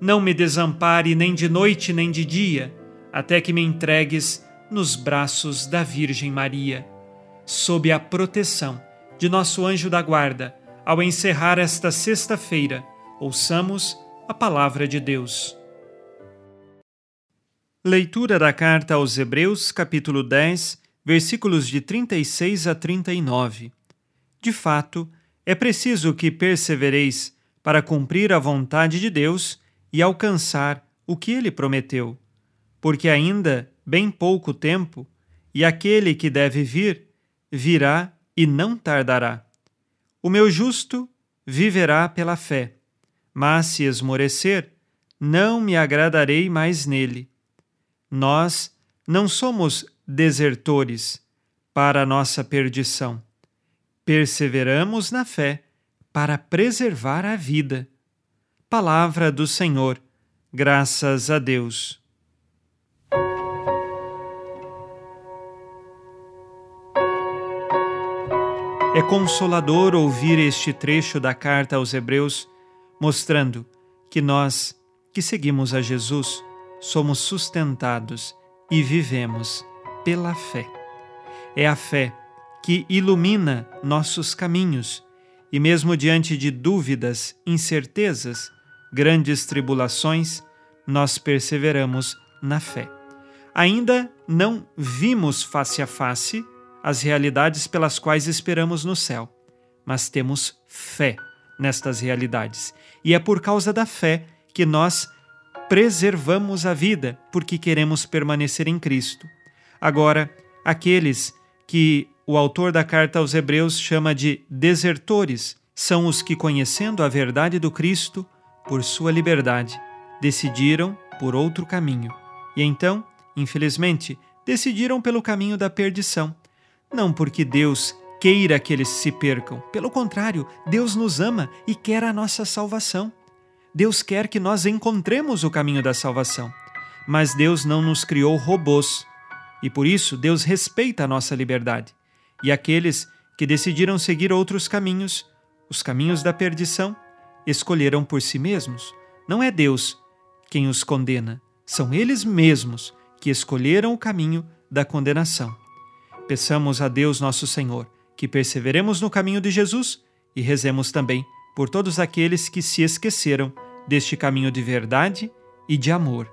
não me desampare nem de noite nem de dia, até que me entregues nos braços da Virgem Maria. Sob a proteção de nosso anjo da guarda, ao encerrar esta sexta-feira, ouçamos a palavra de Deus. Leitura da carta aos Hebreus, capítulo 10, versículos de 36 a 39. De fato, é preciso que persevereis para cumprir a vontade de Deus e alcançar o que ele prometeu. Porque ainda bem pouco tempo, e aquele que deve vir, virá e não tardará. O meu justo viverá pela fé, mas se esmorecer, não me agradarei mais nele. Nós não somos desertores para nossa perdição. Perseveramos na fé para preservar a vida. Palavra do Senhor, graças a Deus. É consolador ouvir este trecho da carta aos Hebreus, mostrando que nós, que seguimos a Jesus, somos sustentados e vivemos pela fé. É a fé que ilumina nossos caminhos e, mesmo diante de dúvidas, incertezas, grandes tribulações, nós perseveramos na fé. Ainda não vimos face a face as realidades pelas quais esperamos no céu, mas temos fé nestas realidades. E é por causa da fé que nós preservamos a vida, porque queremos permanecer em Cristo. Agora, aqueles que o autor da carta aos Hebreus chama de desertores são os que, conhecendo a verdade do Cristo, por sua liberdade, decidiram por outro caminho. E então, infelizmente, decidiram pelo caminho da perdição. Não porque Deus queira que eles se percam, pelo contrário, Deus nos ama e quer a nossa salvação. Deus quer que nós encontremos o caminho da salvação. Mas Deus não nos criou robôs e por isso Deus respeita a nossa liberdade. E aqueles que decidiram seguir outros caminhos, os caminhos da perdição, escolheram por si mesmos. Não é Deus quem os condena, são eles mesmos que escolheram o caminho da condenação. Peçamos a Deus nosso Senhor que perseveremos no caminho de Jesus e rezemos também por todos aqueles que se esqueceram deste caminho de verdade e de amor.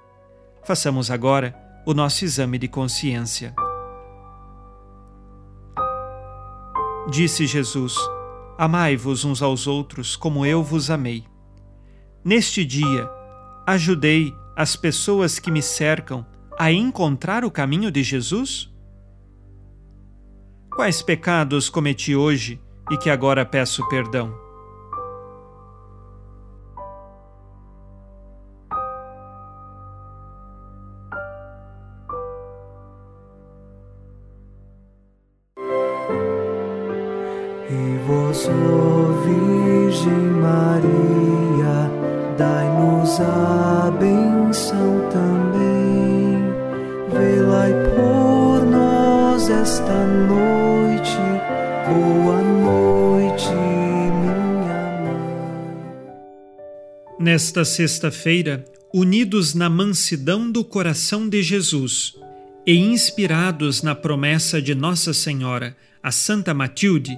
Façamos agora o nosso exame de consciência. Disse Jesus: Amai-vos uns aos outros como eu vos amei. Neste dia, ajudei as pessoas que me cercam a encontrar o caminho de Jesus? Quais pecados cometi hoje e que agora peço perdão? Virgem Maria, dai-nos a benção também, por nós esta noite, boa noite, minha mãe. Nesta sexta-feira, unidos na mansidão do coração de Jesus e inspirados na promessa de Nossa Senhora, a Santa Matilde,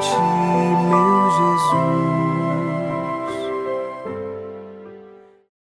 情。